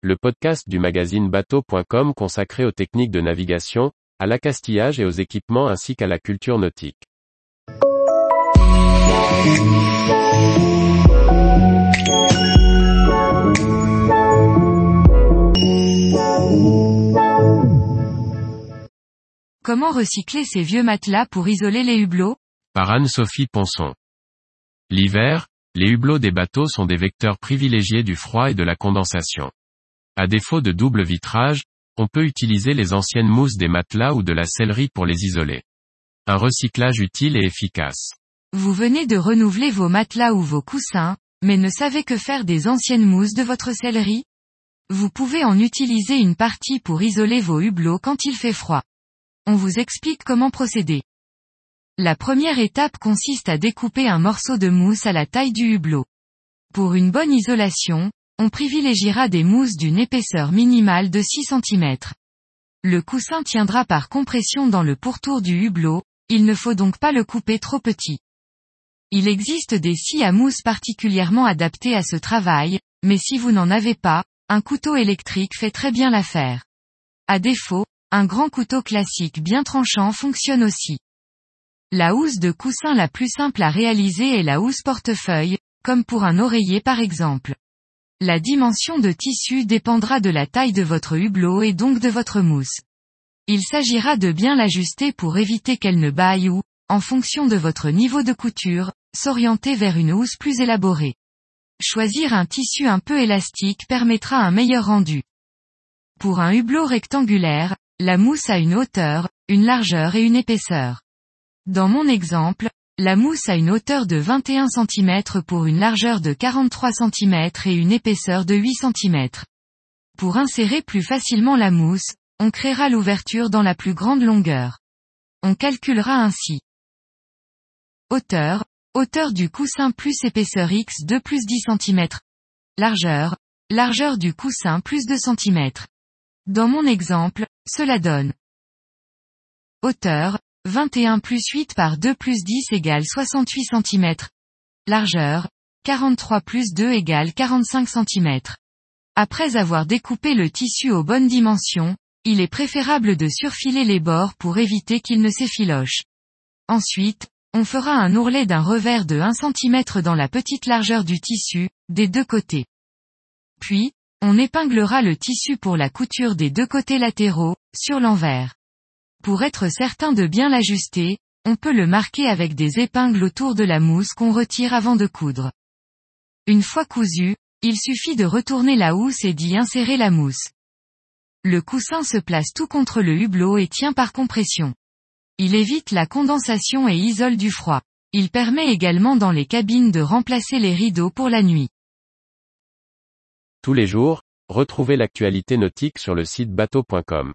le podcast du magazine bateau.com consacré aux techniques de navigation, à l'accastillage et aux équipements ainsi qu'à la culture nautique. Comment recycler ces vieux matelas pour isoler les hublots? Par Anne-Sophie Ponson. L'hiver, les hublots des bateaux sont des vecteurs privilégiés du froid et de la condensation. À défaut de double vitrage, on peut utiliser les anciennes mousses des matelas ou de la sellerie pour les isoler. Un recyclage utile et efficace. Vous venez de renouveler vos matelas ou vos coussins, mais ne savez que faire des anciennes mousses de votre sellerie? Vous pouvez en utiliser une partie pour isoler vos hublots quand il fait froid. On vous explique comment procéder. La première étape consiste à découper un morceau de mousse à la taille du hublot. Pour une bonne isolation, on privilégiera des mousses d'une épaisseur minimale de 6 cm. Le coussin tiendra par compression dans le pourtour du hublot, il ne faut donc pas le couper trop petit. Il existe des scies à mousse particulièrement adaptés à ce travail, mais si vous n'en avez pas, un couteau électrique fait très bien l'affaire. À défaut, un grand couteau classique bien tranchant fonctionne aussi. La housse de coussin la plus simple à réaliser est la housse portefeuille, comme pour un oreiller par exemple. La dimension de tissu dépendra de la taille de votre hublot et donc de votre mousse. Il s'agira de bien l'ajuster pour éviter qu'elle ne baille ou, en fonction de votre niveau de couture, s'orienter vers une housse plus élaborée. Choisir un tissu un peu élastique permettra un meilleur rendu. Pour un hublot rectangulaire, la mousse a une hauteur, une largeur et une épaisseur. Dans mon exemple, la mousse a une hauteur de 21 cm pour une largeur de 43 cm et une épaisseur de 8 cm. Pour insérer plus facilement la mousse, on créera l'ouverture dans la plus grande longueur. On calculera ainsi. Hauteur, hauteur du coussin plus épaisseur x2 plus 10 cm. Largeur, largeur du coussin plus 2 cm. Dans mon exemple, cela donne. Hauteur, 21 plus 8 par 2 plus 10 égale 68 cm. Largeur, 43 plus 2 égale 45 cm. Après avoir découpé le tissu aux bonnes dimensions, il est préférable de surfiler les bords pour éviter qu'il ne s'effiloche. Ensuite, on fera un ourlet d'un revers de 1 cm dans la petite largeur du tissu, des deux côtés. Puis, on épinglera le tissu pour la couture des deux côtés latéraux, sur l'envers. Pour être certain de bien l'ajuster, on peut le marquer avec des épingles autour de la mousse qu'on retire avant de coudre. Une fois cousu, il suffit de retourner la housse et d'y insérer la mousse. Le coussin se place tout contre le hublot et tient par compression. Il évite la condensation et isole du froid. Il permet également dans les cabines de remplacer les rideaux pour la nuit. Tous les jours, retrouvez l'actualité nautique sur le site bateau.com.